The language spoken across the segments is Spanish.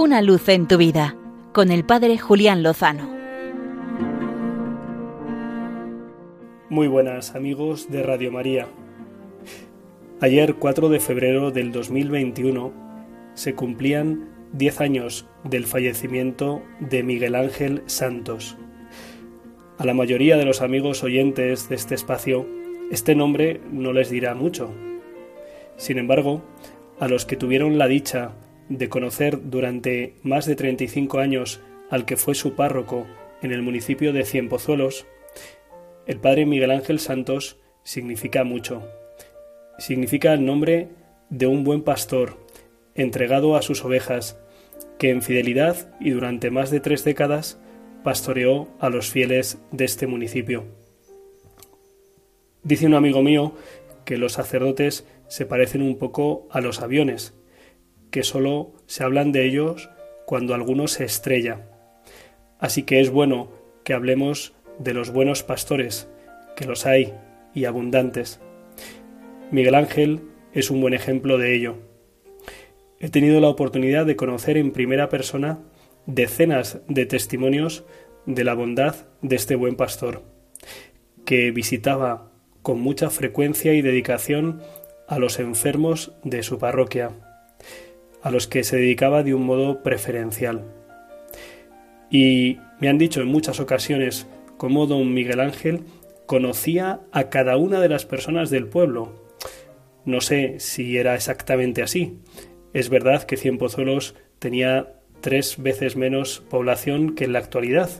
Una luz en tu vida con el Padre Julián Lozano. Muy buenas amigos de Radio María. Ayer 4 de febrero del 2021 se cumplían 10 años del fallecimiento de Miguel Ángel Santos. A la mayoría de los amigos oyentes de este espacio, este nombre no les dirá mucho. Sin embargo, a los que tuvieron la dicha de conocer durante más de 35 años al que fue su párroco en el municipio de Cienpozuelos, el padre Miguel Ángel Santos significa mucho. Significa el nombre de un buen pastor, entregado a sus ovejas, que en fidelidad y durante más de tres décadas pastoreó a los fieles de este municipio. Dice un amigo mío que los sacerdotes se parecen un poco a los aviones, que solo se hablan de ellos cuando alguno se estrella. Así que es bueno que hablemos de los buenos pastores, que los hay y abundantes. Miguel Ángel es un buen ejemplo de ello. He tenido la oportunidad de conocer en primera persona decenas de testimonios de la bondad de este buen pastor, que visitaba con mucha frecuencia y dedicación a los enfermos de su parroquia a los que se dedicaba de un modo preferencial. Y me han dicho en muchas ocasiones cómo don Miguel Ángel conocía a cada una de las personas del pueblo. No sé si era exactamente así. Es verdad que Cienpozuelos tenía tres veces menos población que en la actualidad,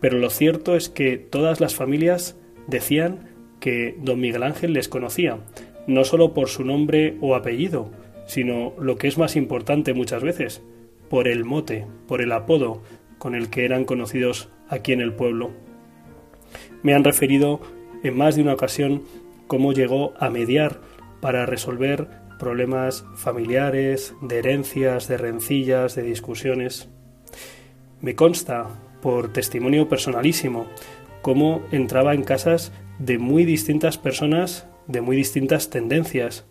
pero lo cierto es que todas las familias decían que don Miguel Ángel les conocía, no solo por su nombre o apellido, sino lo que es más importante muchas veces, por el mote, por el apodo con el que eran conocidos aquí en el pueblo. Me han referido en más de una ocasión cómo llegó a mediar para resolver problemas familiares, de herencias, de rencillas, de discusiones. Me consta, por testimonio personalísimo, cómo entraba en casas de muy distintas personas, de muy distintas tendencias,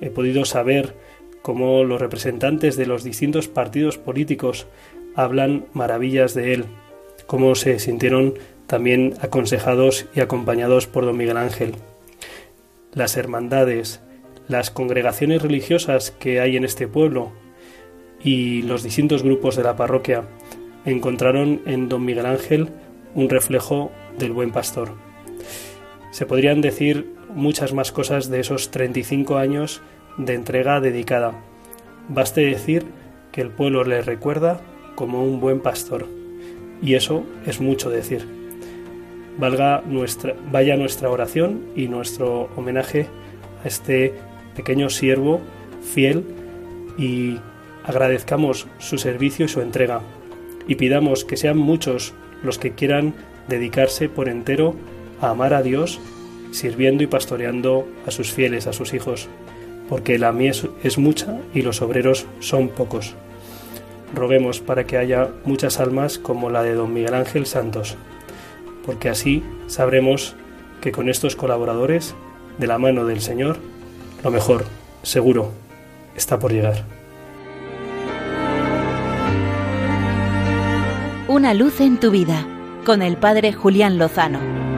he podido saber cómo los representantes de los distintos partidos políticos hablan maravillas de él, cómo se sintieron también aconsejados y acompañados por don Miguel Ángel. Las hermandades, las congregaciones religiosas que hay en este pueblo y los distintos grupos de la parroquia encontraron en don Miguel Ángel un reflejo del buen pastor. Se podrían decir muchas más cosas de esos 35 años de entrega dedicada. Baste decir que el pueblo le recuerda como un buen pastor, y eso es mucho decir. Valga nuestra, vaya nuestra oración y nuestro homenaje a este pequeño siervo fiel y agradezcamos su servicio y su entrega y pidamos que sean muchos los que quieran dedicarse por entero a amar a Dios sirviendo y pastoreando a sus fieles, a sus hijos, porque la mies es mucha y los obreros son pocos. Roguemos para que haya muchas almas como la de don Miguel Ángel Santos, porque así sabremos que con estos colaboradores, de la mano del Señor, lo mejor, seguro, está por llegar. Una luz en tu vida, con el Padre Julián Lozano.